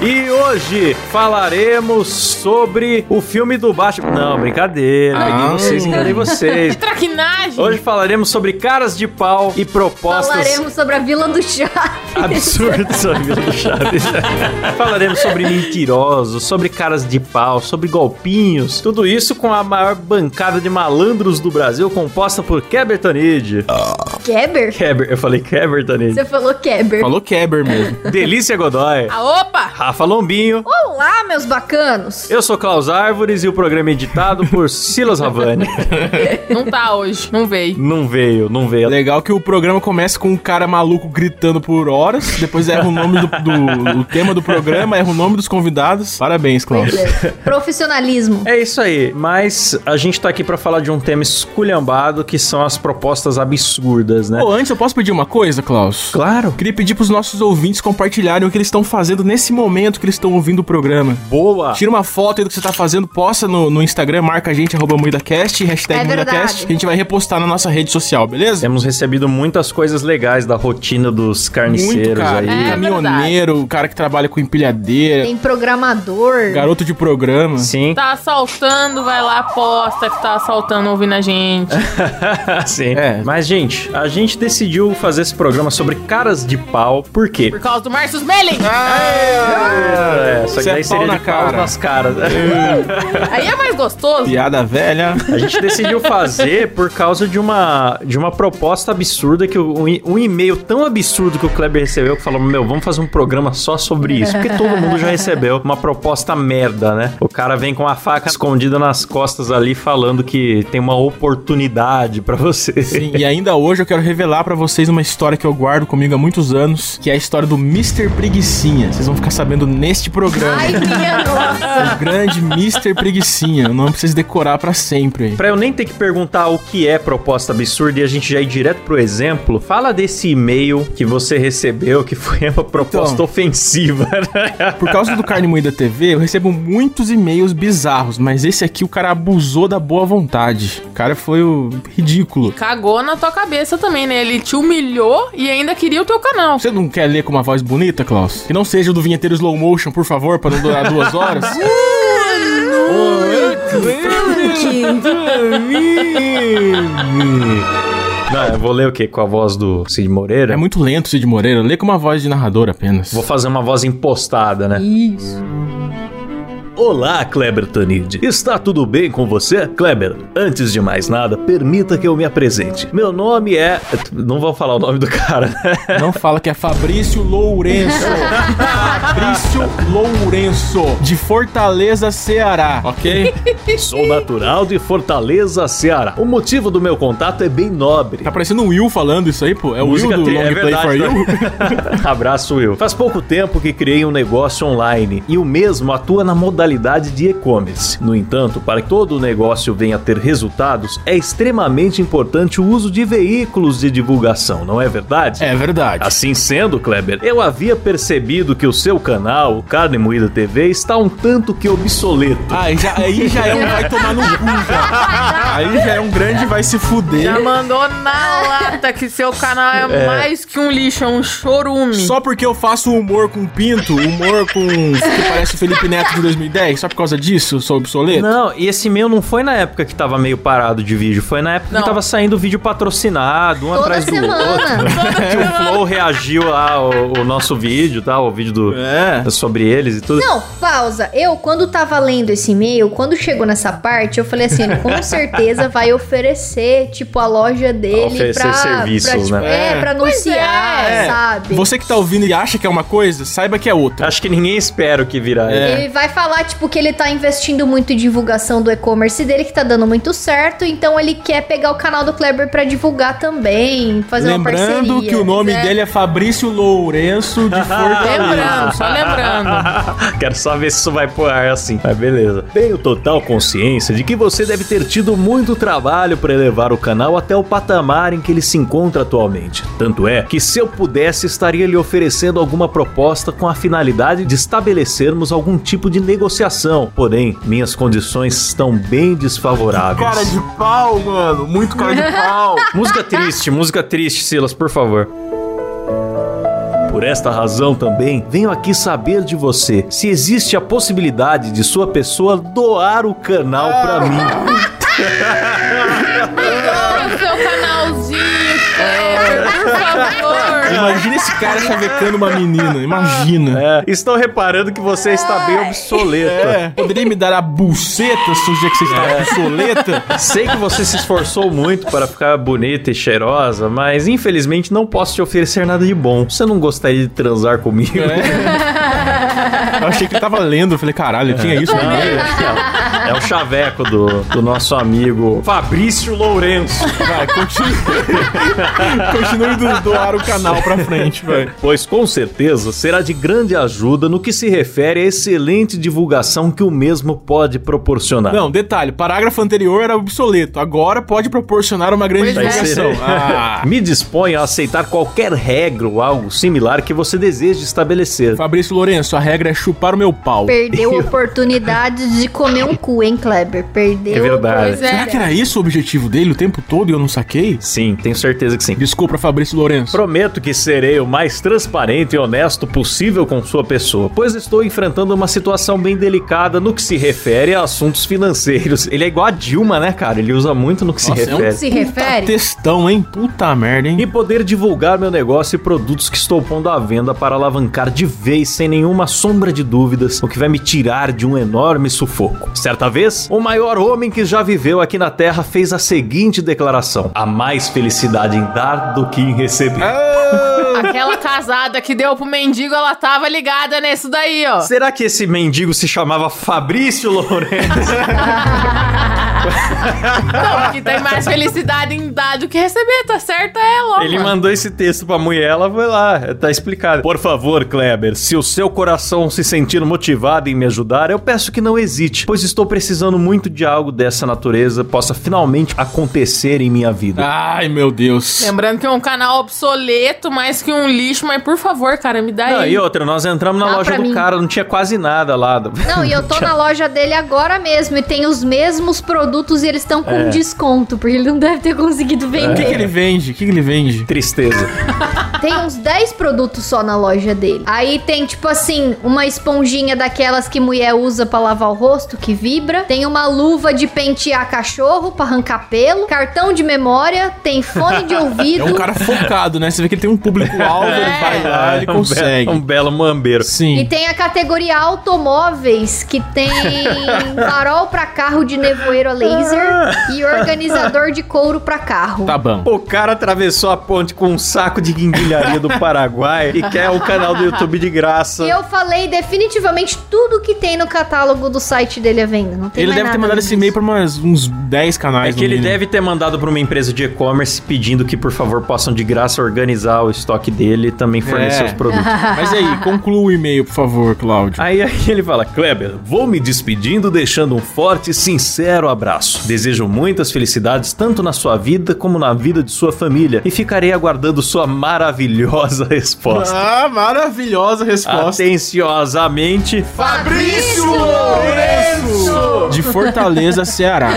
E hoje falaremos sobre o filme do Batman. Não, brincadeira. Ah. Enganei vocês, enganei vocês. Traquinagem! Hoje falaremos sobre caras de pau e propostas Falaremos sobre a Vila do Chá. absurdas sobre Vila do Chaves. falaremos sobre mentirosos, sobre caras de pau, sobre golpinhos. Tudo isso com a maior bancada de malandros do Brasil, composta por Keber Tanid. Keber? Keber, eu falei Keber Tanid. Você falou Keber. Falou Keber mesmo. Delícia Godoy. Ah, opa! Rafa Lombinho. Olá, meus bacanos. Eu sou Klaus Árvores e o programa é editado por Silas Ravani. Não tá hoje, não veio. Não veio, não veio. Legal que o programa começa com um cara maluco gritando por horas, depois erra o nome do, do- o tema do programa, erra o nome dos convidados. Parabéns, Klaus. É. Profissionalismo. É isso aí, mas a gente tá aqui pra falar de um tema esculhambado que são as propostas absurdas, né? Pô, antes eu posso pedir uma coisa, Klaus? Claro. Queria pedir pros nossos ouvintes compartilharem o que eles estão fazendo nesse momento que eles estão ouvindo o programa. Boa. Tira uma foto aí do que você tá fazendo, posta no, no Instagram, marca a gente, arroba MuidaCast, hashtag É. MuidaCast, que a gente vai repostar na nossa rede social, beleza? Temos recebido muitas coisas legais da rotina dos carniceiros Muito, cara. aí. É Caminhoneiro, o cara que trabalha com empilhadeira, Tem programador. garoto de programa. Sim. Tá assaltando, vai lá, posta que tá assaltando ouvindo a gente. Sim. É. Mas, gente, a gente decidiu fazer esse programa sobre caras de pau. Por quê? Por causa do Marcus Melling. É, só que Isso é daí pau seria na de pau cara. nas caras. Aí é mais gostoso. Piada velha. A gente decidiu fazer por causa de uma, de uma proposta absurda que um, um e-mail tão absurdo que o Kleber recebeu que falou: Meu, vamos fazer um programa só sobre isso. Porque todo mundo já recebeu uma proposta merda, né? O cara vem com a faca escondida nas costas ali falando que tem uma oportunidade pra você. Sim, e ainda hoje eu quero revelar pra vocês uma história que eu guardo comigo há muitos anos, que é a história do Mr. Preguicinha. Vocês vão ficar sabendo neste programa. Ai, minha nossa. O grande Mr. Preguicinha. O nome pra vocês decorar pra sempre. Pra eu nem ter que perguntar o que é proposta absurda e a gente já ir direto pro exemplo, fala desse e-mail que você recebeu, que foi uma proposta Então. ofensiva. né? Por causa do Carne Moída TV, eu recebo muitos e-mails bizarros, mas esse aqui o cara abusou da boa vontade. O cara foi o ridículo. Cagou na tua cabeça também, né? Ele te humilhou e ainda queria o teu canal. Você não quer ler com uma voz bonita, Klaus? Que não seja o do vinheteiro slow motion, por favor, pra não durar duas horas? Não, eu vou ler o quê? Com a voz do Cid Moreira? É muito lento, Cid Moreira. Lê com uma voz de narrador apenas. Vou fazer uma voz impostada, né? Isso. Olá, Kleber Tanid. Está tudo bem com você? Kleber, antes de mais nada, permita que eu me apresente. Meu nome é. Não vou falar o nome do cara, né? Não fala que é Fabrício Lourenço. Fabrício Lourenço, de Fortaleza, Ceará, ok? Sou natural de Fortaleza, Ceará. O motivo do meu contato é bem nobre. Tá parecendo o Will falando isso aí, pô. É o Will do tri- Long Play for You? tá? Abraço, Will. Faz pouco tempo que criei um negócio online e o mesmo atua na modalidade de e-commerce. No entanto, para que todo o negócio venha a ter resultados, é extremamente importante o uso de veículos de divulgação, não é verdade? É verdade. Assim sendo, Kleber, eu havia percebido que o seu canal, o Carne Moída TV, está um tanto que obsoleto. Ah, aí já, aí já é um vai tomar no cu já. Aí já é um grande vai se fuder. Já mandou na lata que seu canal é, mais que um lixo, é um chorume. Só porque eu faço humor com pinto, humor com que parece o Felipe Neto de 2010, só por causa disso sou obsoleto? Não, e esse meu não foi na época que tava meio parado de vídeo, foi na época Não. que tava saindo vídeo patrocinado, um Toda atrás do semana. outro. que o Flow reagiu lá o, o nosso vídeo, tá? O vídeo do É. sobre eles e tudo. Não, pausa. Eu, quando tava lendo esse e-mail, quando chegou nessa parte, eu falei assim, com certeza vai oferecer, tipo, a loja dele Oferecer pra... serviços, pra, tipo, né? É, É. pra anunciar, É. sabe? Você que tá ouvindo e acha que é uma coisa, saiba que é outra. Acho que ninguém espera o que virá. É. Ele vai falar, tipo, que ele tá investindo muito em divulgação do e-commerce dele, que tá dando muito certo, então ele quer pegar o canal do Kleber pra divulgar também, fazer uma parceria. Lembrando que o nome É. dele é Fabrício Lourenço de Fortaleza. Lembrando, só lembrando. Quero só ver se isso vai pro ar assim. Mas beleza. Tenho total consciência de que você deve ter tido muito trabalho para elevar o canal até o patamar em que ele se encontra atualmente. Tanto é que se eu pudesse, estaria lhe oferecendo alguma proposta com a finalidade de estabelecermos algum tipo de negociação. Porém, minhas condições estão bem desfavoráveis. Cara de pau, mano. Muito cara de pau. Música triste, música triste, Silas, por favor. Por esta razão também, venho aqui saber de você se existe a possibilidade de sua pessoa doar o canal pra mim. o seu canalzinho, Kleber, por favor. Imagina esse cara chavecando uma menina, imagina. É, estou reparando que você está bem obsoleto. É, poderia me dar a buceta se o dia que você está obsoleta? Sei que você se esforçou muito para ficar bonita e cheirosa, mas infelizmente não posso te oferecer nada de bom. Você não gostaria de transar comigo? Eu achei que ele tava lendo, eu falei, caralho, tinha isso no meio. É, é o chaveco do, do nosso amigo Fabrício Lourenço. Vai, continue. continue do, doar o canal pra frente, vai. Pois com certeza será de grande ajuda no que se refere à excelente divulgação que o mesmo pode proporcionar. Não, detalhe, parágrafo anterior era obsoleto, agora pode proporcionar uma grande Pois é. divulgação. Ah, Me disponho a aceitar qualquer regra ou algo similar que você deseje estabelecer. Fabrício Lourenço, a regra é chupar o meu pau. Perdeu oportunidades de comer um cu, hein, Kleber? Perdeu. É verdade. Pois é. Será que era isso o objetivo dele o tempo todo e eu não saquei? Sim, tenho certeza que sim. Desculpa, Fabrício Lourenço. Prometo que serei o mais transparente e honesto possível com sua pessoa, pois estou enfrentando uma situação bem delicada no que se refere a assuntos financeiros. Ele é igual a Dilma, né, cara? Ele usa muito no que Nossa, se é um refere. Se Puta refere? textão, hein? Puta merda, hein? E poder divulgar meu negócio e produtos que estou pondo à venda para alavancar de vez sem nenhuma sombra de dúvidas, o que vai me tirar de um enorme sufoco. Certa vez, o maior homem que já viveu aqui na Terra fez a seguinte declaração: Há mais felicidade em dar do que em receber. Ah, Aquela casada que deu pro mendigo, ela tava ligada nisso daí, ó. Será que esse mendigo se chamava Fabrício Lourenço? Não, que tem mais felicidade em dar do que receber, tá certo ela, Ele mano. mandou esse texto pra mulher, ela foi lá, tá explicado. Por favor, Kleber, se o seu coração se sentir motivado em me ajudar, eu peço que não hesite, pois estou precisando muito de algo dessa natureza possa finalmente acontecer em minha vida. Ai, meu Deus. Lembrando que é um canal obsoleto, mais que um lixo, mas por favor, cara, me dá Não, aí. e outra, nós entramos na Dá loja do mim. cara, não tinha quase nada lá. Não, e eu tô na loja dele agora mesmo e tem os mesmos produtos e eles estão com É. desconto, porque ele não deve ter conseguido O que, que vender. ele vende? O que, que ele vende? Tristeza. Tem uns 10 produtos só na loja dele. Aí tem, tipo assim, uma esponjinha daquelas que mulher usa pra lavar o rosto, que vibra. Tem uma luva de pentear cachorro pra arrancar pelo. Cartão de memória. Tem fone de É ouvido. um cara focado, né? Você vê que ele tem um público-alvo, ele vai lá, ele É, um consegue. belo- Um belo mambeiro. E Sim. tem a categoria automóveis, que tem farol pra carro de nevoeiro a laser e organizador de couro pra carro. Tá bom. O cara atravessou a ponte com um saco de guindilharia do Paraguai e quer o canal do YouTube de graça. E eu falei definitivamente tudo que tem no catálogo do site dele à venda. Não tem Ele mais deve ter mandado esse e-mail pra umas, uns 10 É canais. que no ele mínimo. deve ter mandado pra uma empresa de e-commerce pedindo que, por favor, possam de graça organizar o estoque dele e também fornecer É. os produtos. Mas aí, conclua o e-mail, por favor, Cláudio. Aí, aí ele fala: Kleber, vou me despedindo deixando um forte e sincero abraço. Desejo muitas felicidades tanto na sua vida como na vida de sua família e ficarei aguardando sua maravilhosa resposta. Ah, maravilhosa resposta. Atenciosamente, Fabrício Lourenço! De Fortaleza, Ceará.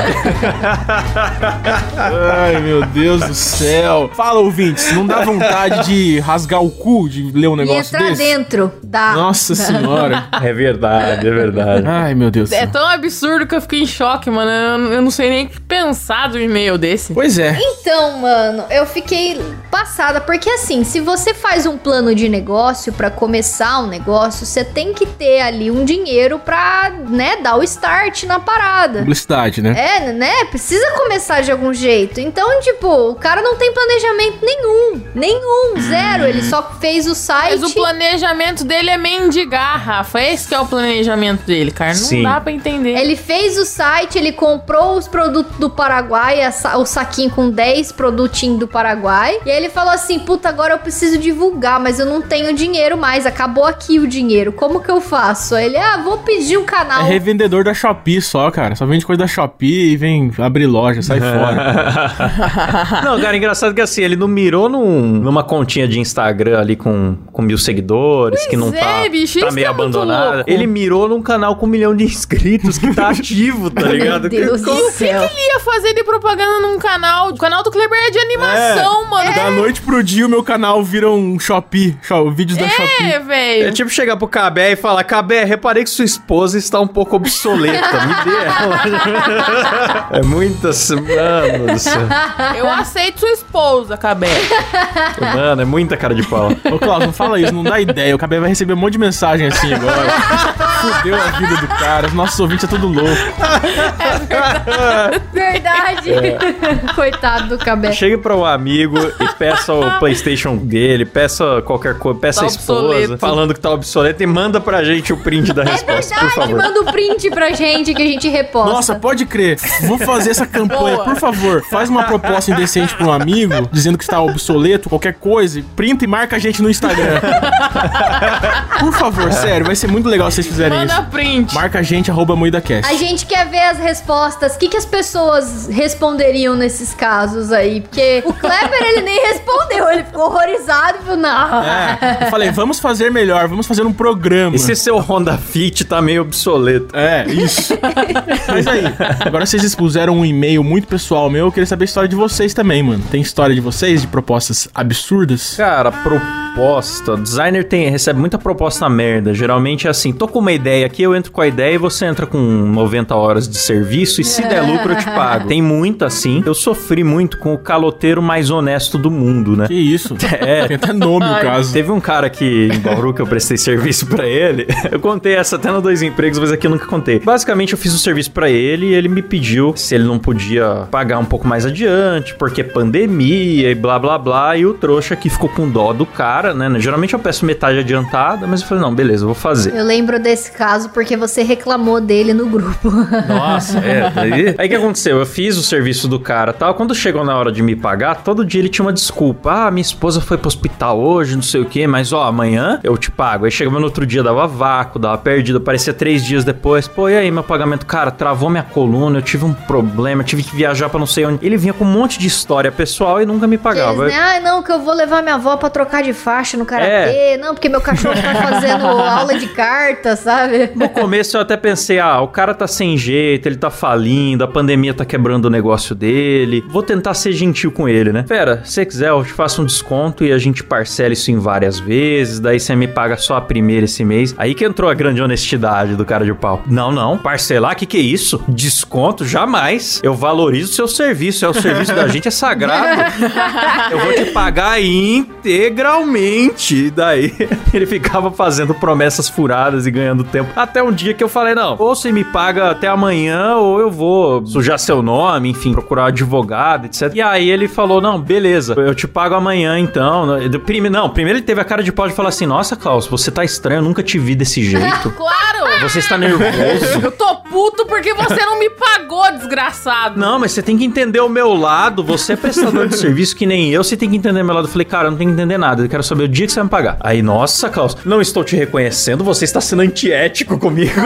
Ai, meu Deus do céu. Fala, ouvintes, não dá vontade de rasgar o cu de ler um E negócio entrar desse? dentro da. Nossa senhora. é verdade, é verdade. Ai, meu Deus do É tão absurdo que eu fiquei em choque, mano. Eu, eu não sei nem o que pensar do e-mail desse. Pois é. Então, mano, eu fiquei passada, porque assim, se você faz um plano de negócio pra começar um negócio, você tem que ter ali um dinheiro pra, né, dar o start na parada. Publicidade, né? É, né? Precisa começar de algum jeito. Então, tipo, o cara não tem planejamento nenhum. Nenhum, zero. Ele só fez o site. Mas o planejamento dele é mendigar, Rafa. Esse que é o planejamento dele, cara. Não Sim. dá pra entender. Ele fez o site, ele comprou os produtos do Paraguai, a o saquinho com 10 produtinhos do Paraguai. E aí ele falou assim: puta, agora eu preciso divulgar, mas eu não tenho dinheiro mais. Acabou aqui o dinheiro. Como que eu faço? Aí ele, ah, vou pedir um É canal. revendedor da Shopee só, cara. Só vende coisa da Shopee e vem abrir loja, sai fora. Não, cara, engraçado que assim, ele não mirou num- numa continha de Instagram ali com, com mil seguidores, que não é, tá, bicho, tá meio é muito abandonada. Ele mirou num canal com um milhão de inscritos que tá ativo, tá ligado? Deus. Deus do E o que, céu. que ele ia fazer de propaganda num canal? O canal do Kleber é de animação, mano. Da noite pro dia, o meu canal vira um Shopee. Shop- vídeos da Shopee. É, É velho. tipo chegar pro Cabé e falar: Cabé, reparei que sua esposa está um pouco obsoleta. Me dê ela. é muita. Mano. Eu aceito sua esposa, Cabé. Mano, é muita cara de pau. Ô, Klaus, não fala isso, não dá ideia. O Cabé vai receber um monte de mensagem assim agora. Fudeu a vida do cara. Os nossos ouvintes é tudo louco. Verdade. Coitado do Cabé. Chegue para um amigo e peça o PlayStation dele, peça qualquer coisa, peça Tá a esposa, obsoleto. falando que tá obsoleto e manda pra gente o print da É resposta, por verdade, favor. manda o print pra gente que a gente reposta. Nossa, pode crer. Vou fazer essa campanha, Boa. por favor. Faz uma proposta indecente pra um amigo, dizendo que está obsoleto, qualquer coisa. Printa e marca a gente no Instagram. Por favor, sério, vai ser muito legal se vocês fizerem Manda isso. print. Marca a gente, arroba MoídaCast. A gente quer ver as respostas. O que, que as pessoas responderiam nesses casos aí? Porque o Kleber, ele nem respondeu. Ele ficou horrorizado e falou, não. É, eu falei, vamos fazer melhor, vamos fazer um programa. E se seu Honda Fit tá meio obsoleto? É, isso. Mas aí, agora vocês expuseram um e-mail muito pessoal meu, eu queria saber a história de vocês também, mano. Tem história de vocês, de propostas absurdas? Cara, proposta. O designer tem, recebe muita proposta merda. Geralmente é assim: tô com uma ideia aqui, eu entro com a ideia e você entra com 90 horas de serviço e se der lucro eu te pago. Tem muito assim. Eu sofri muito com o caloteiro mais honesto do mundo, né? Que isso? É. Tem até nome o caso. Teve um cara aqui em Bauru que eu prestei serviço pra ele. Eu contei essa até no Dois Empregos, mas aqui eu nunca contei. Basicamente, eu fiz o serviço pra ele e ele me pediu se ele não podia pagar um pouco mais adiante, porque pandemia e blá blá blá. E o trouxa aqui ficou com dó do cara, né? Geralmente eu peço metade adiantada, mas eu falei, não, beleza, eu vou fazer. Eu lembro desse caso porque você reclamou dele no grupo. Nossa, é. Aí aí o que aconteceu? Eu fiz o serviço do cara tal. Quando chegou na hora de me pagar, todo dia ele tinha uma desculpa. Ah, minha esposa foi pro hospital hoje, não sei o quê, mas ó, amanhã eu te pago. Aí chegava no outro dia, dava vácuo, dava perdido, aparecia três dias depois. Pô, e aí meu pagamento? Cara, travou minha coluna, eu tive um problema, eu tive que viajar pra não sei onde. Ele vinha com um monte de história pessoal e nunca me pagava. Eles, né? Ah, não, que eu vou levar minha avó pra trocar de no karatê. É. Não, porque meu cachorro tá fazendo aula de cartas, sabe? No começo eu até pensei, ah, o cara tá sem jeito, ele tá falindo, a pandemia tá quebrando o negócio dele. Vou tentar ser gentil com ele, né? Pera, se você quiser, eu te faço um desconto e a gente parcela isso em várias vezes, daí você me paga só a primeira esse mês. Aí que entrou a grande honestidade do cara de pau. Não, não, parcelar, que que é isso? Desconto? Jamais. Eu valorizo o seu serviço, é o serviço da gente, é sagrado. Eu vou te pagar integralmente. E daí ele ficava fazendo promessas furadas e ganhando tempo. Até um dia que eu falei: não, ou você me paga até amanhã, ou eu vou sujar seu nome, enfim, procurar um advogado, etc. E aí ele falou: não, beleza, eu te pago amanhã então. Prime- Não, primeiro ele teve a cara de pau de falar assim: nossa, Klaus, você tá estranho, eu nunca te vi desse jeito. Claro! Você está nervoso. Eu tô puto porque você não me pagou, desgraçado. Não, mas você tem que entender o meu lado. Você é prestador de serviço que nem eu. Você tem que entender o meu lado. Eu falei, cara, eu não tenho que entender nada. Eu quero saber o dia que você vai me pagar. Aí, nossa, Klaus, não estou te reconhecendo. Você está sendo antiético comigo.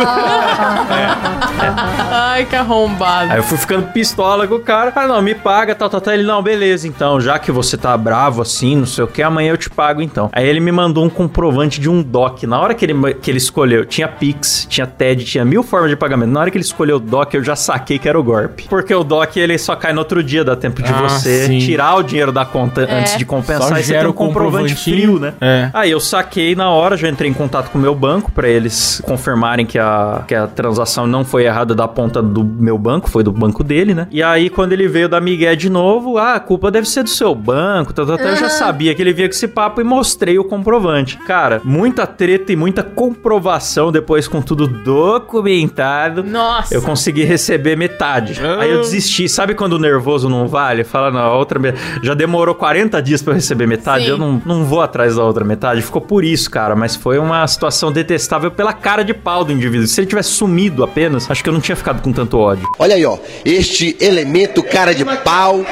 Ai, que arrombado. Aí eu fui ficando pistola com o cara. Ah, não, me paga, tal, tal, tal. Ele, não, beleza, então, já que você tá bravo assim, não sei o que, amanhã eu te pago então. Aí ele me mandou um comprovante de um DOC. Na hora que ele, que ele escolheu, tinha Pix, tinha TED, tinha mil formas de pagamento. Na hora que ele escolheu o DOC, eu já saquei que era o golpe. Porque o DOC, ele só cai no outro dia, dá tempo de Ah, você sim. tirar o dinheiro da conta antes de compensar. Só e você tem um o comprovante. Frio, né? É. Aí eu saquei na hora, já entrei em contato com o meu banco pra eles confirmarem que a, que a transação não foi errada da ponta do meu banco, foi do banco dele, né? E aí quando ele veio da Miguel de novo, ah, a culpa deve ser do seu banco, tá, tá, tá, eu já sabia que ele vinha com esse papo e mostrei o comprovante. Cara, muita treta e muita comprovação depois com tudo documentado. Nossa. Eu consegui receber metade. Ah. Aí eu desisti. Sabe quando o nervoso não vale? Fala, não, a outra. Já demorou 40 dias pra eu receber metade. Sim. Eu não, não vou atrás da outra metade. Ficou por isso, cara. Mas foi uma situação detestável pela cara de pau do indivíduo. Se ele tivesse sumido apenas, acho que eu não tinha ficado com tanto ódio. Olha aí, ó. Este elemento cara de pau,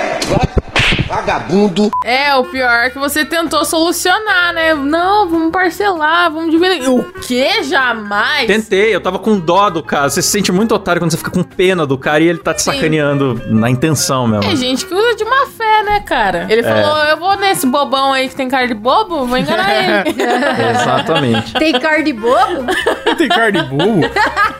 vagabundo. É, o pior é que você tentou solucionar, né? Não, vamos parcelar, vamos dividir. O quê? Jamais? Tentei, eu tava com dó do cara. Você se sente muito otário quando você fica com pena do cara e ele tá te Sim. sacaneando na intenção mesmo. Tem gente que usa de má fé, né, cara? Ele falou, eu vou nesse bobão aí que tem cara de bobo, vou enganar ele. Exatamente. Tem card bobo? Tem cara de burro?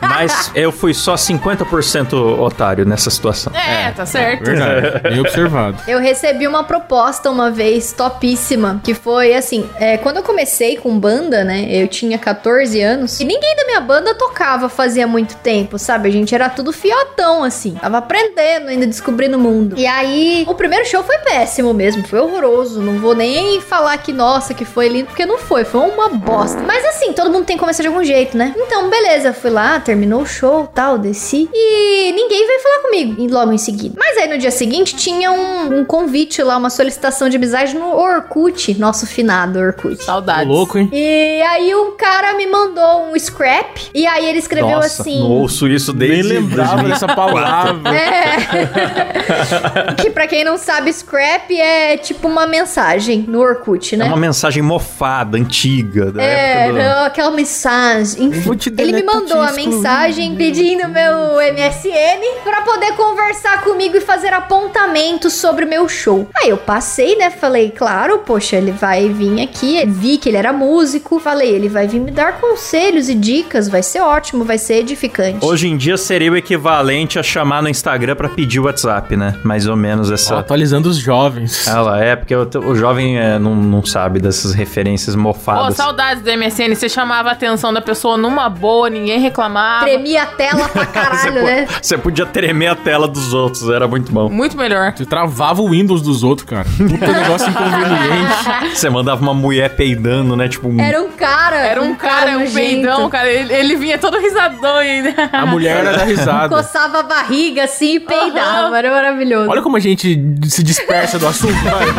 Mas eu fui só 50% otário nessa situação. É, tá certo. Verdade. Bem observado. Eu recebi uma proposta uma vez topíssima, que foi assim, é, quando eu comecei com banda, né, eu tinha 14 anos, e ninguém da minha banda tocava fazia muito tempo, sabe? A gente era tudo fiotão, assim, tava aprendendo, ainda descobrindo o mundo. E aí, o primeiro show foi péssimo mesmo, foi horroroso, não vou nem falar que, nossa, que foi lindo, porque não foi, foi uma bosta. Mas assim, todo mundo tem que começar de algum jeito, né? Então, beleza, fui lá, terminou o show, tal, desci, e ninguém veio falar comigo logo em seguida. Mas aí no dia seguinte tinha um, um convite lá, uma solicitação de amizade no Orkut, nosso finado Orkut. Tô Saudades. louco, hein? E aí um cara me mandou um scrap e aí ele escreveu Nossa, assim. não ouço isso Nem desde lembrava 2004. dessa palavra. É. que pra quem não sabe, scrap é tipo uma mensagem no Orkut, É né? uma mensagem mofada, antiga, da É, época do... não, aquela mensagem. Enfim, ele me mandou a mensagem pedindo meu MSN pra poder conversar comigo e fazer apontamentos sobre o meu show. Aí eu passei, né? Falei, claro, poxa, ele vai vir aqui. Vi que ele era músico. Falei, ele vai vir me dar conselhos e dicas. Vai ser ótimo, vai ser edificante. Hoje em dia seria o equivalente a chamar no Instagram pra pedir o WhatsApp, né? Mais ou menos essa... Ó, atualizando os jovens. Ela é, porque o, o jovem é, não, não sabe dessas referências Pô, mofadas. saudades do MSN. Você chamava a atenção da pessoa numa boa, ninguém reclamava. Tremia a tela pra Você caralho, po- né? Você podia tremer a tela dos outros, era muito bom. Muito melhor. Você travava o Windows dos outros, cara. Puta negócio inconveniente. Você mandava uma mulher peidando, né? Tipo, um- Era um cara. Era um cara, um nojento. peidão, cara. Ele, ele vinha todo risadão ainda. A mulher era da risada. Coçava a barriga assim e peidava. Aham. Era maravilhoso. Olha como a gente se dispersa do assunto. Vai.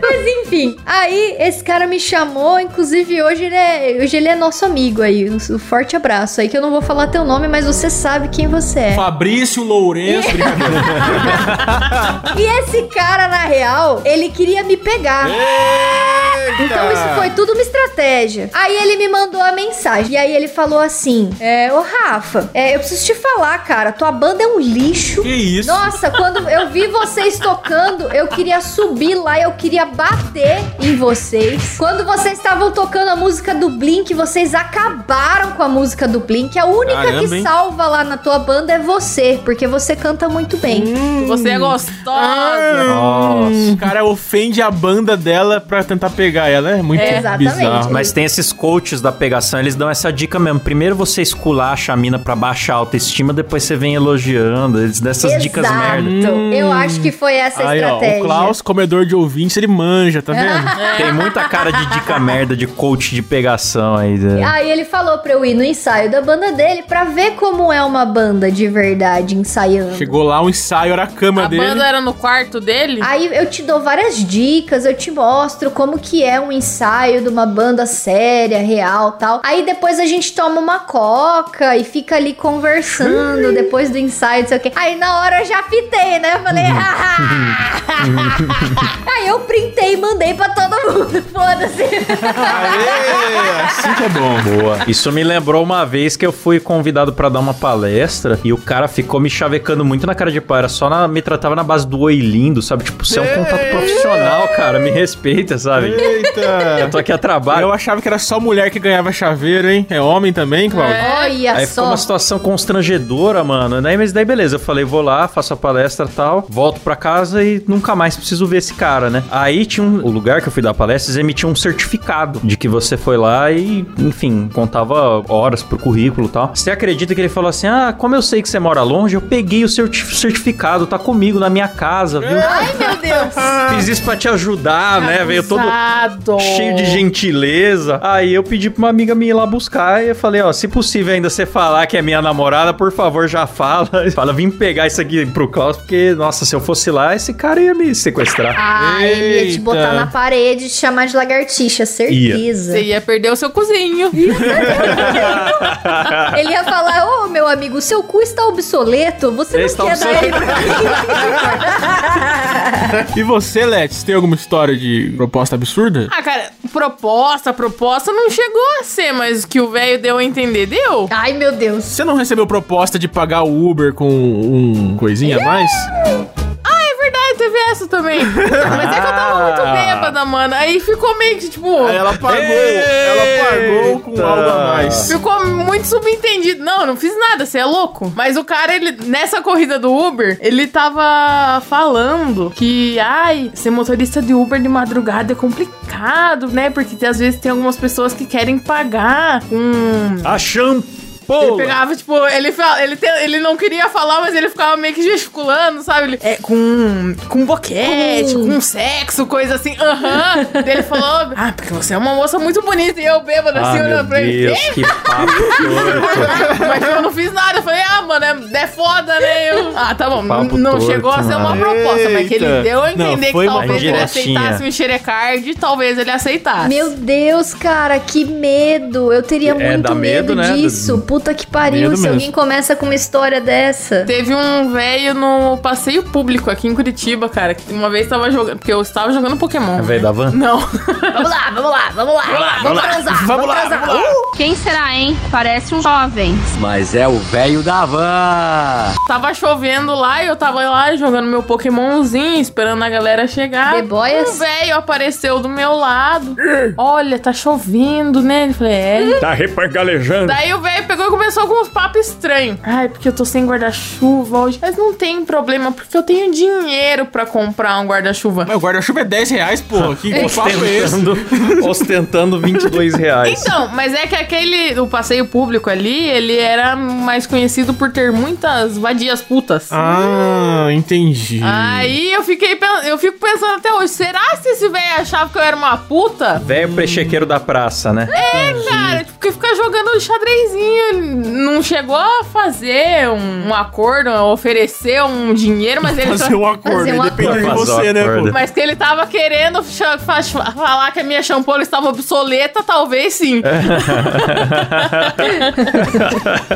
Mas enfim, aí esse cara me chamou, inclusive hoje ele é, hoje ele é nosso amigo aí. Um, um forte abraço aí, que eu não vou falar teu nome, mas você sabe quem você é. Fabrício Lourenço. brincadeira. E esse cara, na real, ele queria me pegar. Então isso foi tudo uma estratégia. Aí ele me mandou a mensagem. E aí ele falou assim: é, Ô Rafa, é, eu preciso te falar, cara, tua banda é um lixo. Que isso? Nossa, quando eu vi vocês tocando, eu queria subir lá, eu queria bater em vocês. Quando vocês estavam tocando a música do Blink, vocês acabaram com a música do Blink. A única Caramba, que hein? salva lá na tua banda é você, porque você canta muito bem. Você é gostosa. Nossa. O cara ofende a banda dela pra tentar pegar ela. É muito É, exatamente. bizarro. Mas tem esses coaches da pegação, eles dão essa dica mesmo. Primeiro você esculacha a mina pra baixar a autoestima, depois você vem elogiando. Eles dão essas dicas Exato. merda. Eu acho que foi essa a Aí, ó, estratégia. o Klaus, comedor de ouvintes, ele manja, tá vendo? Tem muita cara de dica merda, de coach de pegação aí. né? Aí ele falou pra eu ir no ensaio da banda dele pra ver como é uma banda de verdade ensaiando. Chegou lá, um ensaio, era a cama A dele. Banda era no quarto dele? Aí eu te dou várias dicas, eu te mostro como que é um ensaio de uma banda séria, real, tal. Aí depois a gente toma uma coca e fica ali conversando depois do ensaio, não sei o quê. Aí na hora eu já fitei, né? Eu falei, Aí eu printei e mandei pra todo mundo, foda-se. Assim que é bom. Boa. Isso me lembrou uma vez que eu fui convidado pra dar uma palestra e o cara ficou me chavecando muito na cara de pau. Era só na, me tratava na base do oi lindo, sabe? Tipo, você é um contato profissional, cara. Me respeita, sabe? Eu Eita. tô aqui a trabalho. Eu achava que era só mulher que ganhava chaveiro, hein? É homem também, Cláudio? Olha Aí ficou só. uma situação constrangedora, mano. Daí, mas daí beleza, eu falei, vou lá, faço a palestra e tal, volto pra casa e nunca mais preciso ver esse cara, né? Aí tinha um, o lugar que eu fui dar a palestra, eles emitiam um certificado de que você foi lá e, enfim, contava horas pro currículo e tal. Você acredita que ele falou assim: ah, como eu sei que você mora longe, eu peguei o certi- certificado, tá comigo na minha casa, viu? Ai, meu Deus. Fiz isso pra te ajudar, né? Veio todo cheio de gentileza. Aí eu pedi pra uma amiga minha ir lá buscar e eu falei, ó, se possível ainda você falar que é minha namorada, por favor, já fala. Fala, vim pegar isso aqui pro Klaus, porque, nossa, se eu fosse lá, esse cara ia me sequestrar. Ah, ele ia te botar na parede e te chamar de lagartixa, certeza. Você ia perder o seu cozinho. Ele ia falar, ô meu amigo, seu cu está obsoleto, você Ele não está quer dar ele pra mim? E você, Letes, tem alguma história de proposta absurda? Ah, cara, proposta, proposta não chegou a ser, mas o que o velho deu a entender, deu. Ai, meu Deus. Você não recebeu proposta de pagar o Uber com um coisinha a mais? Ah, teve processo também. Mas é que eu tava muito bêbada, mano. Aí ficou meio que, tipo... Aí ela pagou, ela pagou com algo a mais. Ficou muito subentendido. Não, eu não fiz nada, você é louco. Mas o cara, ele, nessa corrida do Uber, ele tava falando que, ai, ser motorista de Uber de madrugada é complicado, né? Porque às vezes tem algumas pessoas que querem pagar com. A Ele champola. pegava, tipo, ele, fala- ele, te- ele não queria falar, mas ele ficava meio que gesticulando, sabe? Ele, é, com, com boquete, com sexo, coisa assim. Aham. Daí ele falou, ah, porque você é uma moça muito bonita. E eu bêbada assim, Ah, olhando pra ele. Deus, que papo. Mas eu não fiz nada. Eu falei, ah, mano, é, é foda, né? Eu, ah, tá bom. Papo não torto, chegou a ser uma mano. proposta, mas que ele Eita. deu a Não, entender foi que talvez ele aceitasse um xerecard, talvez ele aceitasse. Meu Deus, cara, que medo. Eu teria É, muito medo, medo, né? disso. Puta que pariu. Medo Se mesmo. alguém começa com uma história dessa. Teve um velho no passeio público aqui em Curitiba, cara, que uma vez tava jogando, porque eu estava jogando Pokémon. É velho da van? Não. Vamos lá, vamos lá, vamos lá. Vamos, vamos lá. transar. Vamos lá, transar. vamos lá. Uh! Quem será, hein? Parece um jovem. Mas é o velho da van. Tava chovendo lá e eu tava lá jogando meu Pokémonzinho, esperando a galera chegar. Boys? Um velho apareceu do meu lado. Olha, tá chovendo, né? Ele falei, é. Tá repangalejando. Daí o velho pegou e começou com uns papos estranhos. Ai, porque eu tô sem guarda-chuva hoje. Mas não tem problema, porque eu tenho dinheiro pra comprar um guarda-chuva. Meu guarda-chuva é 10 reais, porra. Que papo é esse? Ostentando, ostentando 22 reais. Então, mas é que aquele, o passeio público ali, ele era mais conhecido por ter muitas vadias putas. Ah, entendi. Aí eu fiquei, eu fico pensando até hoje, será se esse velho achava que eu era uma puta? Velho prechequeiro da praça, né? É, cara, tipo, porque ficar jogando xadrezinho, não chegou a fazer um, um acordo, a oferecer um dinheiro, mas ele só... Fazer um acordo, Fazer um depende de acordo. você, né, Fazer pô? Mas que ele tava querendo falar que a minha champola estava obsoleta, talvez sim.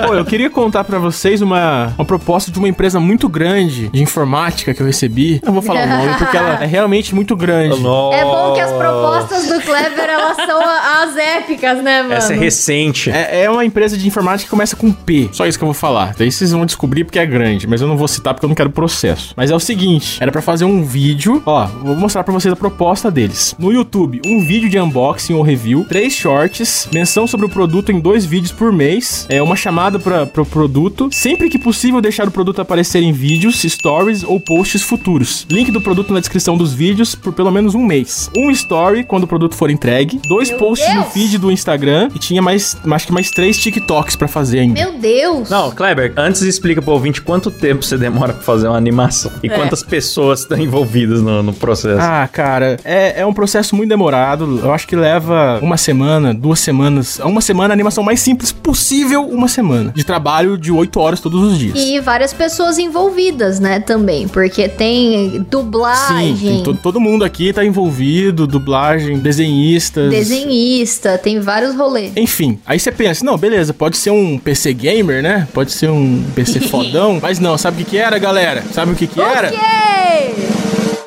Pô, eu queria contar pra vocês uma, uma proposta de uma empresa muito grande de informática que eu recebi. Não vou falar o nome porque ela é realmente muito grande. Nossa. É bom que as propostas do Clever, elas são a- as épicas, né, mano? Essa é recente. É, é uma empresa de informática que começa com P. Só isso que eu vou falar. Daí vocês vão descobrir porque é grande, mas eu não vou citar porque eu não quero processo. Mas é o seguinte, era pra fazer um vídeo, ó, vou mostrar pra vocês a proposta deles. No YouTube, um vídeo de unboxing ou review, três shorts, menção sobre o produto em dois vídeos por mês, é uma chamada para pro produto, sempre que possível deixar o produto aparecer em vídeos, stories ou posts futuros. Link do produto na descrição dos vídeos por pelo menos um mês. Um story quando o produto for entregue, dois Meu posts no Deus! feed do Instagram e tinha mais, acho que mais três TikToks pra fazer ainda. Meu Deus. Não, Kleber, antes explica pro ouvinte quanto tempo você demora pra fazer uma animação e É. quantas pessoas estão envolvidas no, no processo. Ah, cara, é, é um processo muito demorado. Eu acho que leva uma semana, duas semanas. Uma semana, a animação mais simples possível, uma semana. De trabalho de oito horas todos os dias. E várias pessoas envolvidas, né, também. Porque tem dublagem, Sim, tem to- todo mundo aqui tá envolvido, dublagem, desenhistas. desenhista, tem vários rolês. Enfim, aí você pensa, não, beleza, pode ser um PC gamer, né? Pode ser um PC fodão. Mas não, sabe o que que era, galera? Sabe o que que era?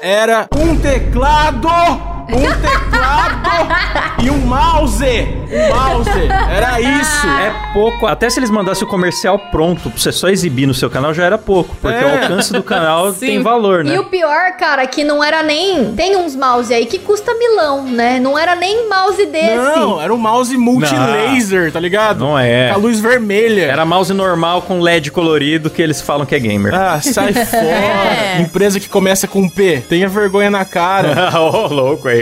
Era um teclado! Um teclado e um mouse! Um mouse! Era isso! É pouco. Até se eles mandassem o comercial pronto pra você só exibir no seu canal, já era pouco. Porque É. o alcance do canal Sim. tem valor, né? E o pior, cara, que não era nem. Tem uns mouse aí que custa milão, né? Não era nem mouse desse. Não, era um mouse multilaser, tá ligado? Não é. Com a luz vermelha. Era mouse normal com LED colorido que eles falam que é gamer. Ah, sai fora. É. Empresa que começa com P. Tenha vergonha na cara. Ô, louco, aí.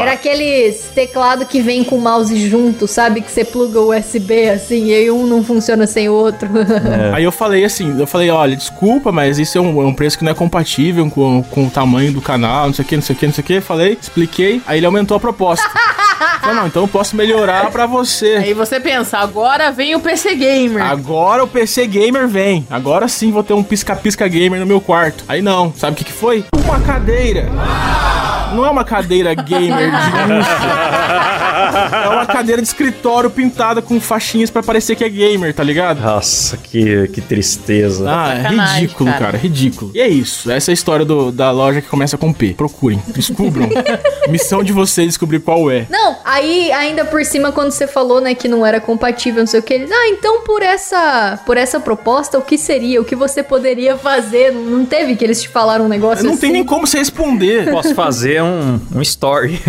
Era aqueles teclado que vem com o mouse junto, sabe? Que você pluga o USB assim e aí um não funciona sem o outro. Aí eu falei assim, eu falei, olha, desculpa, mas isso é um, é um preço que não é compatível com, com o tamanho do canal, não sei o que, não sei o que, não sei o que. Falei, expliquei, aí ele aumentou a proposta. falei, não, então eu posso melhorar pra você. Aí você pensa, agora vem o PC Gamer. Agora o PC Gamer vem. Agora sim vou ter um pisca-pisca gamer no meu quarto. Aí não, sabe o que, que foi? Uma cadeira. Não é uma cadeira gamer de luxo. É uma cadeira de escritório pintada com faixinhas pra parecer que é gamer, tá ligado? Nossa, que, que tristeza. Ah, é ridículo, cara. cara. ridículo. E é isso. Essa é a história do- da loja que começa com P. Procurem, descubram. Missão de vocês descobrir qual é. Não, aí ainda por cima quando você falou, né, que não era compatível, não sei o que, eles, ah, então por essa, por essa proposta, o que seria? O que você poderia fazer? Não, não teve que eles te falaram um negócio Não assim? tem nem como você responder. Posso fazer um, um story.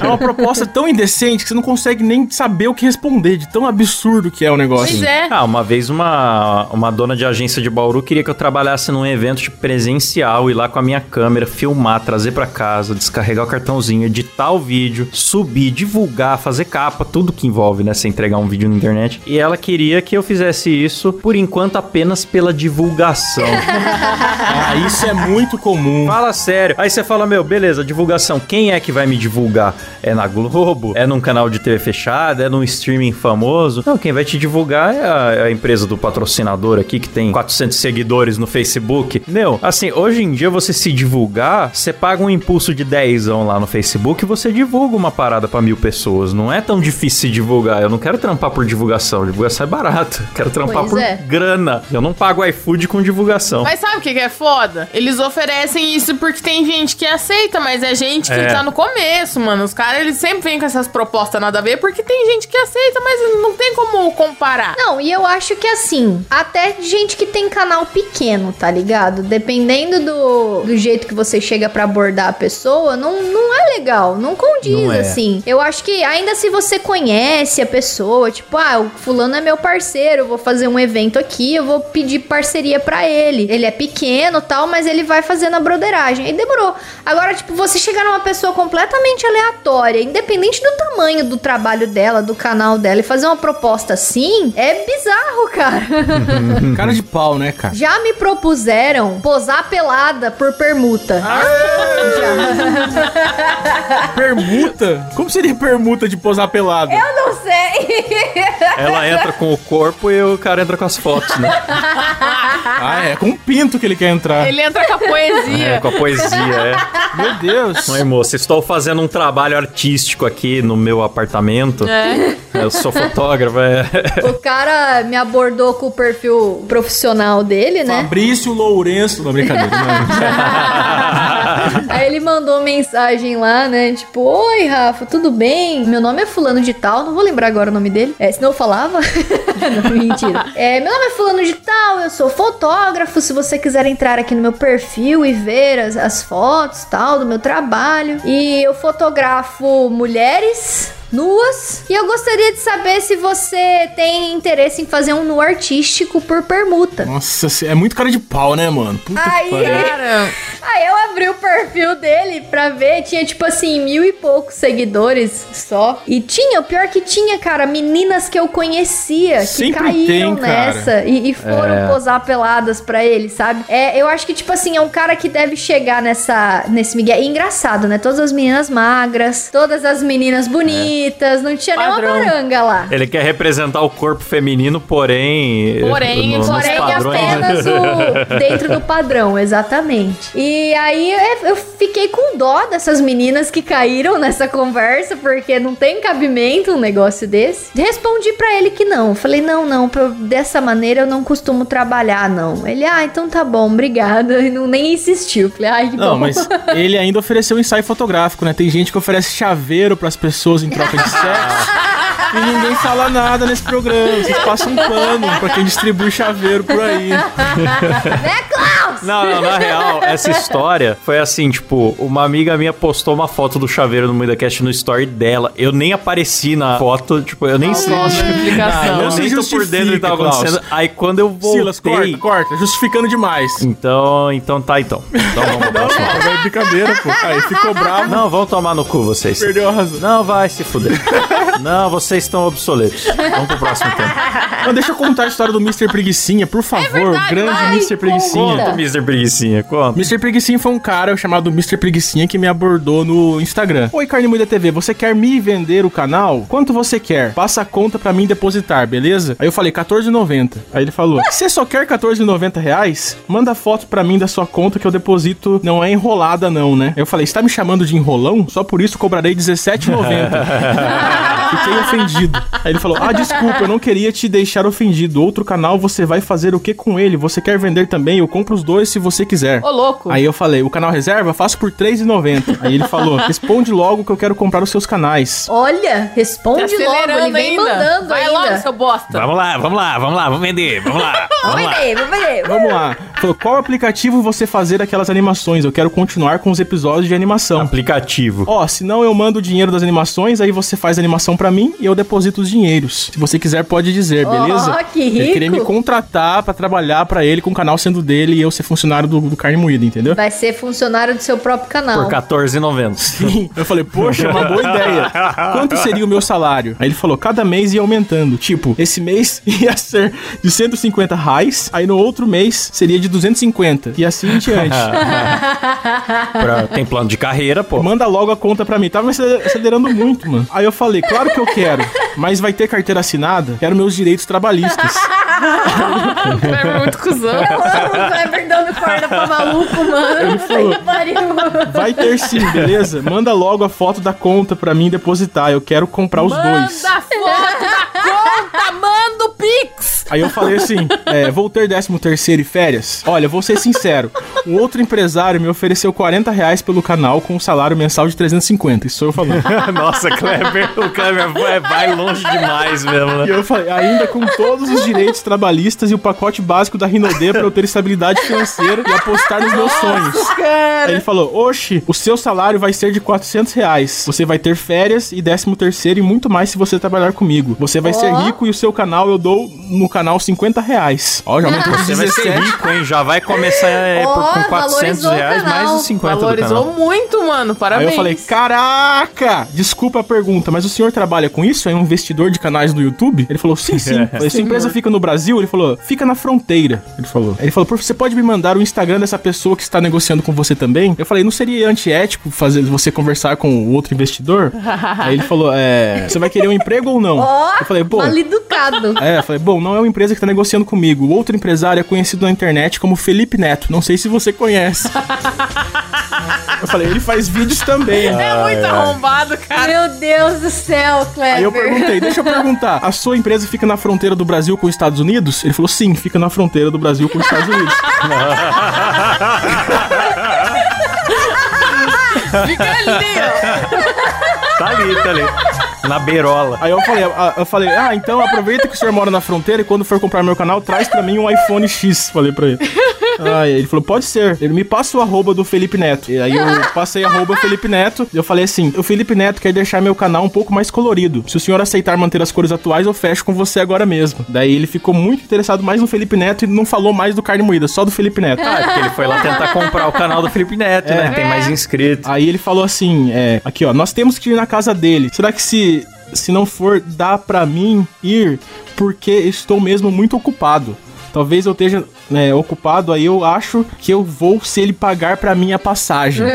É uma proposta tão indecente que você não consegue nem saber o que responder, de tão absurdo que é o negócio. Pois é. Ah, uma vez uma, uma dona de agência de Bauru queria que eu trabalhasse num evento de presencial, ir lá com a minha câmera, filmar, trazer pra casa, descarregar o cartãozinho, editar o vídeo, subir, divulgar, fazer capa, tudo que envolve, né, você entregar um vídeo na internet. E ela queria que eu fizesse isso, por enquanto, apenas pela divulgação. Ah, isso é muito comum. Fala sério. Aí você fala, meu, beleza, divulgação. Quem é que vai me divulgar? É na Globo? É num canal de TV fechada? É num streaming famoso? Não, quem vai te divulgar é a, é a empresa do patrocinador aqui, que tem 400 seguidores no Facebook. Meu, assim, hoje em dia você se divulgar, você paga um impulso de 10 lá no Facebook e você divulga uma parada pra mil pessoas. Não é tão difícil se divulgar. Eu não quero trampar por divulgação. Divulgação é barato. Quero trampar Pois por é. grana. Eu não pago iFood com divulgação. Mas sabe o que, que é foda? Eles oferecem isso porque tem gente que aceita, mas é gente que É. tá no começo, mano. Os caras, eles sempre vêm com essas propostas nada a ver porque tem gente que aceita, mas não tem como comparar. Não, e eu acho que assim, até gente que tem canal pequeno, tá ligado? Dependendo do, do jeito que você chega pra abordar a pessoa, não, não é legal, não condiz, Não é. assim. Eu acho que ainda se você conhece a pessoa, tipo, ah, o fulano é meu parceiro, eu vou fazer um evento aqui, eu vou pedir parceria pra ele. Ele é pequeno tal, mas ele vai fazendo a broderagem. Aí demorou. Agora, tipo, você chegar numa pessoa completamente aleatória, independente do tamanho do trabalho dela, do canal dela, e fazer uma proposta assim, é bizarro, cara. Cara de pau, né, cara? Já me propuseram posar pelada por permuta. Permuta? Como seria permuta de posar pelado? Eu não sei. Ela entra com o corpo e o cara entra com as fotos, né? Ah, é com um pinto que ele quer entrar. Ele entra com a poesia. É, com a poesia, é. Meu Deus. Oi, moça, estou fazendo um trabalho artístico aqui no meu apartamento. É. Eu sou fotógrafo, é. O cara me abordou com o perfil profissional dele, né? Fabrício Lourenço. Não, brincadeira. Não. Aí ele mandou mensagem lá, né? Tipo, oi, Rafa, tudo bem? Meu nome é Fulano de Tal, não vou lembrar agora o nome dele. É, senão eu falava. não, mentira. É, meu nome é Fulano de Tal, eu sou fotógrafo. Se você quiser entrar aqui no meu perfil e ver as, as fotos tal do meu trabalho. E eu fotografo mulheres. Nuas. E eu gostaria de saber se você tem interesse em fazer um nu artístico por permuta. Nossa, é muito cara de pau, né, mano? Puta pariu. Cara, Aí eu abri o perfil dele pra ver, tinha tipo assim, mil e poucos seguidores só. E tinha, o pior que tinha, cara, meninas que eu conhecia que Sempre caíram tem, nessa e, e foram É. posar peladas pra ele, sabe? É, eu acho que, tipo assim, é um cara que deve chegar nessa, nesse Miguel. E engraçado, né? Todas as meninas magras, todas as meninas bonitas, não tinha Padrão. nenhuma baranga lá. Ele quer representar o corpo feminino, porém. Porém, no- Porém, padrões, apenas o dentro do padrão, exatamente. E aí é, eu fiquei com dó dessas meninas que caíram nessa conversa, porque não tem cabimento um negócio desse. Respondi pra ele que não. Falei, não, não, pra- dessa maneira eu não costumo trabalhar, não. Ele, ah, então tá bom, obrigada. E não, nem insistiu. Falei, ai, que Não, bom. mas ele ainda ofereceu um ensaio fotográfico, né? Tem gente que oferece chaveiro pras pessoas em troca de sexo. E ninguém fala nada nesse programa. Vocês passam um pano pra quem distribui chaveiro por aí. Né, Klaus? Não, não, na real, essa história foi assim, tipo, uma amiga minha postou uma foto do chaveiro no MuidaCast no story dela. Eu nem apareci na foto, tipo, eu nem sei. Nossa, explicação. eu se nem tô por dentro do que tava acontecendo. Aí quando eu voltei... Silas, corta, corta. Justificando demais. Então, então tá, então. Então vamos pra Não, próxima. não, é brincadeira, pô. Aí ficou bravo, Não, vão tomar no cu vocês. perdeu a razão. Não, vai se fuder. Não, vocês estão obsoletos. Vamos pro próximo tema. Não, deixa eu contar a história do Mr. Preguicinha, por favor. verdade, grande vai, Mr. Preguicinha. conta. Mr. Preguicinha, conta. Mr. Preguicinha foi um cara chamado Mr. Preguicinha que me abordou no Instagram. Oi, Carne Moída TV, você quer me vender o canal? Quanto você quer? Passa a conta pra mim depositar, beleza? Aí eu falei, 14,90. Aí ele falou, você só quer 14,90 reais? Manda foto pra mim da sua conta que eu deposito. Não é enrolada não, né? Aí eu falei, você tá me chamando de enrolão? Só por isso cobrarei 17,90. Fiquei ofendido. Aí ele falou: Ah, desculpa, eu não queria te deixar ofendido. Outro canal, você vai fazer o que com ele? Você quer vender também? Eu compro os dois se você quiser. Ô, louco. Aí eu falei, o canal reserva, faço por R$3,90. Aí ele falou, responde logo que eu quero comprar os seus canais. Olha, Tá responde logo, ele vem ainda. mandando Vai ainda. logo, seu bosta. Vamos lá, vamos lá, vamos lá, vamos vender, vamos lá. Vamos ver, vamos ver. Vamos lá. Falou, qual aplicativo você fazer aquelas animações? Eu quero continuar com os episódios de animação. Aplicativo. Ó, se não eu mando o dinheiro das animações, aí você faz a animação pra mim e eu deposito os dinheiros. Se você quiser, pode dizer, Ó, beleza? que Ele rico. queria me contratar pra trabalhar pra ele com o canal sendo dele e eu ser funcionário do, do Carne Moída, entendeu? Vai ser funcionário do seu próprio canal. Por 14,90. Sim. Eu falei, poxa, uma boa ideia. Quanto seria o meu salário? Aí ele falou, cada mês ia aumentando. Tipo, esse mês ia ser de 150 reais, aí no outro mês seria de 250. E assim em diante. Pra- Tem plano de carreira, pô. Manda logo a conta pra mim. Tava acelerando muito, mano. Aí eu falei, claro que eu quero, mas vai ter carteira assinada? Quero meus direitos trabalhistas. É muito cuzão. Eu amo o Kleber dando corda pra maluco, mano. Ele falou. Vai ter sim, beleza? Manda logo a foto da conta pra mim depositar. Eu quero comprar os dois. Manda foto da conta, manda o Pix. Aí eu falei assim: é, vou ter 13 terceiro e férias? Olha, vou ser sincero. Um outro empresário me ofereceu 40 reais pelo canal com um salário mensal de 350. Isso sou eu falando. Nossa, Kleber, o Kleber vai, vai longe demais mesmo, E né? eu falei, ainda com todos os direitos trabalhistas e o pacote básico da Rinodê pra eu ter estabilidade financeira e apostar nos meus sonhos. Aí ele falou, oxe, o seu salário vai ser de 400 reais. Você vai ter férias e 13 terceiro e muito mais se você trabalhar comigo. Você vai ser Ó. rico e o seu canal eu dou no canal 50 reais. Ó, já aumentou Você vai ser 17. rico, hein? Já vai começar é, por, Ó, com 400 valorizou o reais, canal. mais os 50 do Valorizou canal. muito, mano. Aí Parabéns. eu falei, caraca! Desculpa a pergunta, mas o senhor trabalha com isso? É um investidor de canais do YouTube? Ele falou, sim, sim. Falei, sua empresa fica no Brasil? Ele falou, fica na fronteira. Ele falou. Aí Ele falou, por você pode me mandar o Instagram dessa pessoa que está negociando com você também? Eu falei, não seria antiético fazer você conversar com o outro investidor? Aí ele falou, é, você vai querer um emprego ou não? Ó, eu falei, pô... mal educado. É, eu falei, bom, não é uma empresa que tá negociando comigo. O outro empresário é conhecido na internet como Felipe Neto. Não sei se você conhece. eu falei, ele faz vídeos também. É muito arrombado, cara. Meu Deus do céu, Kleber. Aí eu perguntei, deixa eu perguntar, a sua empresa fica na fronteira do Brasil com os Estados Unidos? Ele falou, sim, fica na fronteira do Brasil com os Estados Unidos. Fica ali, ó. Tá ali, tá ali. Na beirola. Aí eu falei, ah, eu falei, ah, então aproveita que o senhor mora na fronteira e quando for comprar meu canal, traz pra mim um iPhone X, falei pra ele. Aí ele falou, pode ser. Ele me passa o arroba do Felipe Neto. E aí eu passei arroba Felipe Neto. E eu falei assim, o Felipe Neto quer deixar meu canal um pouco mais colorido. Se o senhor aceitar manter as cores atuais, eu fecho com você agora mesmo. Daí ele ficou muito interessado mais no Felipe Neto e não falou mais do Carne Moída, só do Felipe Neto. Ah, é porque ele foi lá tentar comprar o canal do Felipe Neto, né? Tem mais inscritos. Aí ele falou assim, é, aqui ó, nós temos que ir na casa dele. Será que se se não for dá pra mim ir porque estou mesmo muito ocupado? Talvez eu esteja né, ocupado, aí eu acho que eu vou se ele pagar pra mim a passagem.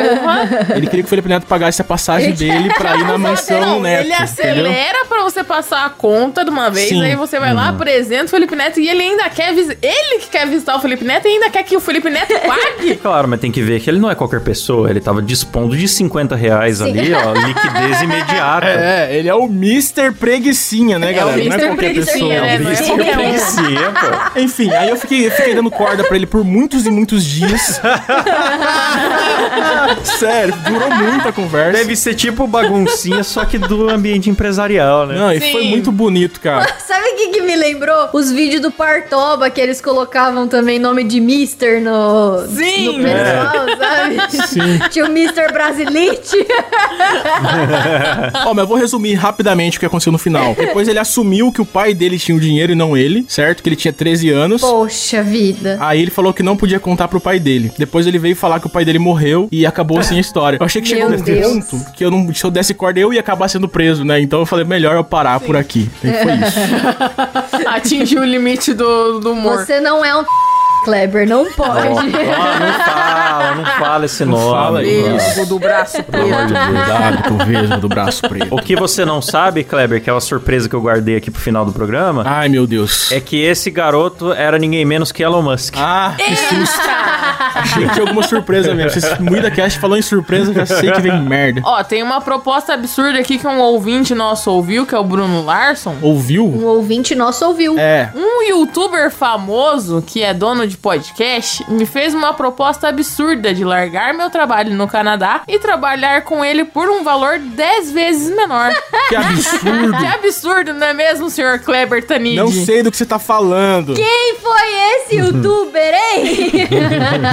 Ele queria que o Felipe Neto pagasse a passagem dele pra ir na mansão Não, Neto. ele entendeu? acelera pra você passar a conta de uma vez, Sim. aí você vai lá, apresenta o Felipe Neto e ele ainda quer visitar. Ele que quer visitar o Felipe Neto e ainda quer que o Felipe Neto pague. Claro, mas tem que ver que ele não é qualquer pessoa. Ele tava dispondo de 50 reais ali, ó. Liquidez imediata. É, ele é o Mr. Preguicinha, né, É o galera? não é Mr. qualquer Preguicinha, pessoa. né? Não é Isso qualquer um. preguiça, pô. Enfim, aí eu fiquei, fiquei dando corda pra ele por muitos e muitos dias. Sério, durou muito a conversa. Deve ser tipo baguncinha, só que do ambiente empresarial, né? Não, e Sim. foi muito bonito, cara. Sabe o que, que me lembrou? Os vídeos do Partoba que eles colocavam também nome de Mister no, Sim. no pessoal, sabe? Sim. Tinha o Mister Brasilite. Ó, mas eu vou resumir rapidamente o que aconteceu no final. Depois ele assumiu que o pai dele tinha o dinheiro e não ele, certo? Que ele tinha 13 anos. Poxa vida. Vida. Aí ele falou que não podia contar pro pai dele. Depois ele veio falar que o pai dele morreu e acabou assim a história. Eu achei que chegou Meu nesse Deus. ponto que eu não, se eu desse corda eu ia acabar sendo preso, né? Então eu falei, melhor eu parar por aqui. E foi isso. Atingiu o limite do, do humor. Você não é um Kleber, não pode. Ó, não fala, não fala esse nome. fala isso. do braço preto. Vesgo do braço preto. O que você não sabe, Kleber, que é uma surpresa que eu guardei aqui pro final do programa, Ai, meu Deus. é que esse garoto era ninguém menos que Elon Musk. Ah, que susto. Achei que tinha alguma surpresa mesmo. Vocês muita cast falou em surpresa, já sei que vem merda. Ó, tem uma proposta absurda aqui que um ouvinte nosso ouviu, que é o Bruno Larson. Ouviu? Um ouvinte nosso ouviu. É. Um youtuber famoso, que é dono de podcast, me fez uma proposta absurda de largar meu trabalho no Canadá e trabalhar com ele por um valor 10 vezes menor. Que absurdo. que absurdo, não é mesmo, senhor Kleber Tanid? Não sei do que você tá falando. Quem foi esse youtuber, hein?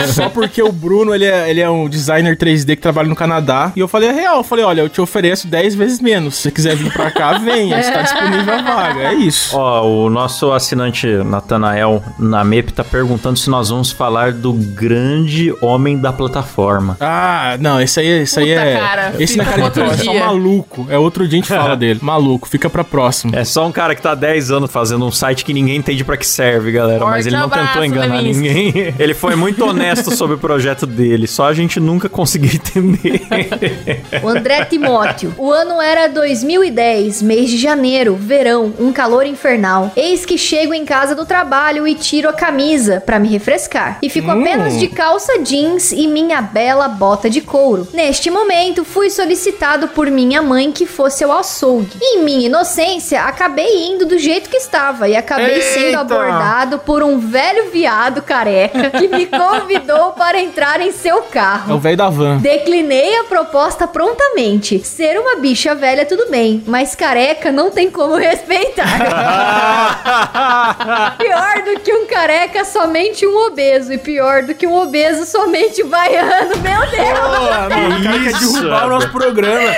Só porque o Bruno, ele é, ele é um designer 3D que trabalha no Canadá. E eu falei, é real. Eu falei, olha, eu te ofereço 10 vezes menos. Se você quiser vir pra cá, venha. Está disponível a vaga. É isso. Ó, o nosso assinante Natanael na MEP tá perguntando se nós vamos falar do grande homem da plataforma. Ah, não, esse aí, esse aí é. cara, esse na outro pau, é só maluco. É outro dia a gente fala dele. Maluco, fica pra próxima. É só um cara que tá há 10 anos fazendo um site que ninguém entende pra que serve, galera. Forte mas ele não abraço, tentou enganar Leminski. ninguém. Ele foi muito honesto sobre o projeto dele. Só a gente nunca conseguiu entender. O André Timóteo. O ano era 2010, mês de janeiro, verão, um calor infernal. Eis que chego em casa do trabalho e tiro a camisa pra me refrescar. E fico apenas de calça jeans e minha bela bota de couro. Neste momento, fui solicitado por minha mãe que fosse ao açougue. Em minha inocência, acabei indo do jeito que estava e acabei sendo Eita! abordado por um velho viado careca que me convidou para entrar em seu É carro. o velho da van. Declinei a proposta prontamente. Ser uma bicha velha, tudo bem, mas careca não tem como respeitar. pior do que um careca, somente um obeso. E pior do que um obeso, somente um baiano. Meu Deus! O cara quer Isso, derrubar o nosso programa.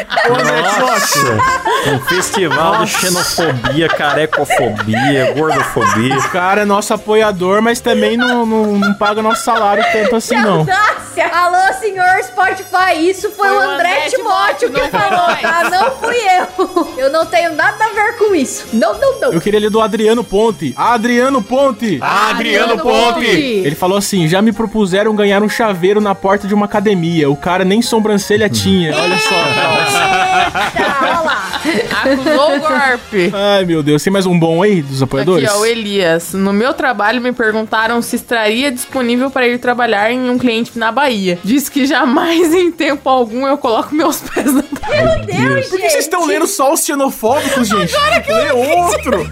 Nossa! Um festival de xenofobia, carecofobia, gordofobia. O cara é nosso apoiador, mas também não, não, não paga nosso salário tanto assim, não. Audácia! Alô, senhor Spotify, isso foi, Foi o André, André Timóteo que falou, tá? Não fui eu. Eu não tenho nada a ver com isso. Não, não, não. Eu queria ler do Adriano Ponte. Adriano Ponte! Adriano Ponte. Ele falou assim: já me propuseram ganhar um chaveiro na porta de uma academia. O cara nem sobrancelha tinha. Olha só. Eita, olha lá. Acusou o golpe. Ai, meu Deus. Tem mais um bom aí dos apoiadores? Aqui, ó, o Elias. No meu trabalho me perguntaram se estaria disponível para ir trabalhar em um cliente na Bahia. Diz que jamais em tempo algum eu coloco meus pés na Meu Deus, Por que vocês estão lendo só os xenofóbicos, gente? Lê outro!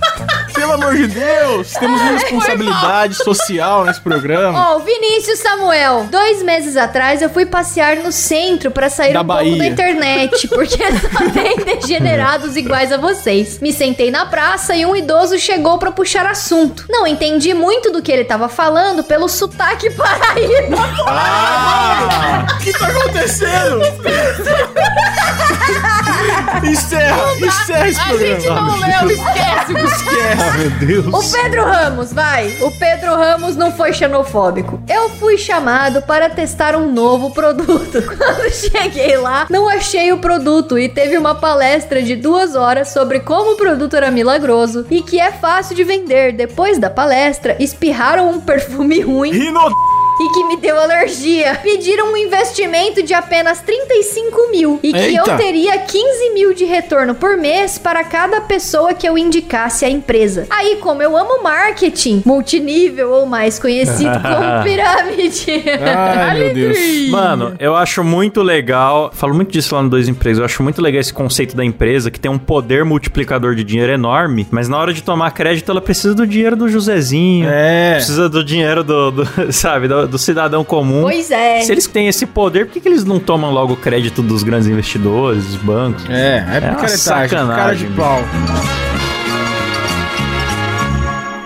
Pelo amor de Deus! Temos uma responsabilidade social nesse programa. Ó, o Vinícius Samuel. Dois meses atrás eu fui passear no centro pra sair Da um pouco da internet, porque só tem degenerados iguais a vocês. Me sentei na praça e um idoso chegou pra puxar assunto. Não entendi muito do que ele tava falando pelo sotaque paraíba. Ah! O que tá acontecendo? encerra! Encerra esse A gente programa! não leu, esquece. Esquece! Meu Deus. O Pedro Ramos, vai. O Pedro Ramos não foi xenofóbico. Eu fui chamado para testar um novo produto. Quando cheguei lá, não achei o produto e teve uma palestra de duas horas sobre como o produto era milagroso e que é fácil de vender. Depois da palestra, espirraram um perfume ruim Rino... e que me deu alergia. Pediram um investimento de apenas 35 mil e que Eita. eu teria 15 mil de retorno por mês para cada pessoa que eu indicasse à empresa. Aí, como eu amo marketing multinível ou mais conhecido como pirâmide. Ai, meu Deus. Mano, eu acho muito legal. Falo muito disso lá no Dois Empregos. Eu acho muito legal esse conceito da empresa que tem um poder multiplicador de dinheiro enorme, mas na hora de tomar crédito, ela precisa do dinheiro do Josézinho. É. Precisa do dinheiro do, do- sabe, do, do cidadão comum. Pois é. Se eles têm esse poder, por que, que eles não tomam logo o crédito dos grandes investidores, dos bancos? É, é uma picaretagem, cara de sacanagem, pau.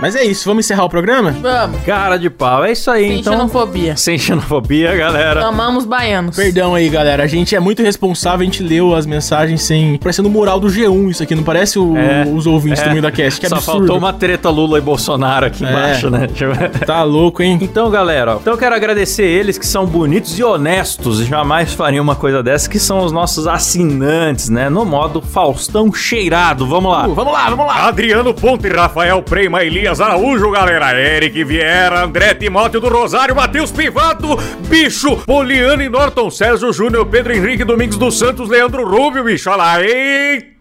Mas é isso, vamos encerrar o programa? Vamos. Cara de pau, é isso aí, Sem então. xenofobia. Sem xenofobia, galera. Amamos baianos. Perdão aí, galera. A gente é muito responsável, a gente leu as mensagens sem. Parecendo mural do G1 isso aqui, não parece o- É, os ouvintes é. do meio da cast. Que Só absurdo. faltou uma treta Lula e Bolsonaro aqui É. embaixo, né? Deixa eu- Tá louco, hein? Então, galera, ó, então eu quero agradecer eles que são bonitos e honestos e jamais fariam uma coisa dessa, que são os nossos assinantes, né? No modo Faustão cheirado. Vamos lá. Uh, vamos lá, vamos lá. Adriano Ponte, Rafael Prema, Elias Araújo, galera. Eric Vieira, André Timóteo do Rosário, Matheus Pivato, Bicho, Poliano e Norton, Sérgio Júnior, Pedro Henrique Domingos dos Santos, Leandro Rubio, bicho, olha lá, eita!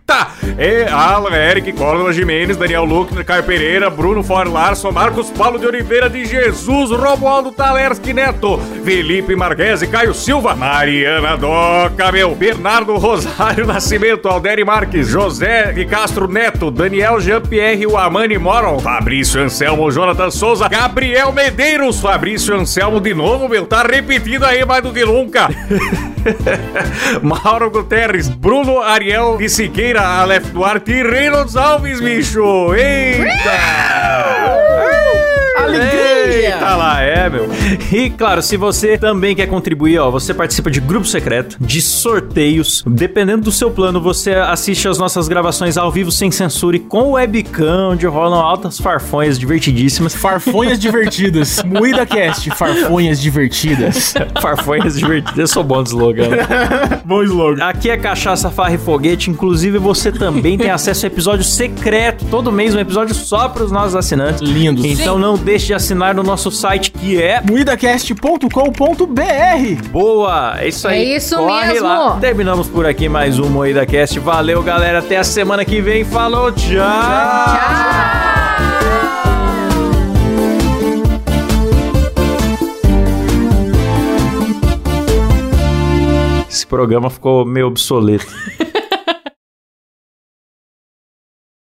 É Alan, Eric, Córdoba Jimenez, Daniel Luckner, Caio Pereira, Bruno For Larson, Marcos Paulo de Oliveira de Jesus, Romualdo Talerski Neto, Felipe Marquese, Caio Silva, Mariana Doca, meu, Bernardo Rosário Nascimento, Alderi Marques, José de Castro Neto, Daniel Jean-Pierre Wamani Moron, Fabrício Anselmo, Jonathan Souza, Gabriel Medeiros, Fabrício Anselmo de novo, meu, tá repetindo aí mais do que nunca. Mauro Guterres, Bruno Ariel de Siqueira, Aleph Duarte e Reynolds Alves, bicho! Eita! Alegria! Eita lá, é, meu. E claro, se você também quer contribuir, ó, você participa de grupo secreto, de sorteios. Dependendo do seu plano, você assiste as nossas gravações ao vivo sem censura e com webcam, onde rolam altas farfonhas divertidíssimas. Farfonhas divertidas. Moída Cast, farfonhas divertidas. Farfonhas divertidas. Eu sou bom de slogan. né? Bom slogan. Aqui é Cachaça, Farra e Foguete. Inclusive, você também tem acesso a episódio secreto. Todo mês um episódio só para os nossos assinantes. Lindos. Então não deixe de assinar no nosso site que é Moidacast.com.br Boa! É isso aí. É isso Corre mesmo. Lá. Terminamos por aqui mais um Moída Cast. Valeu, galera. Até a semana que vem. Falou, tchau! Esse programa ficou meio obsoleto.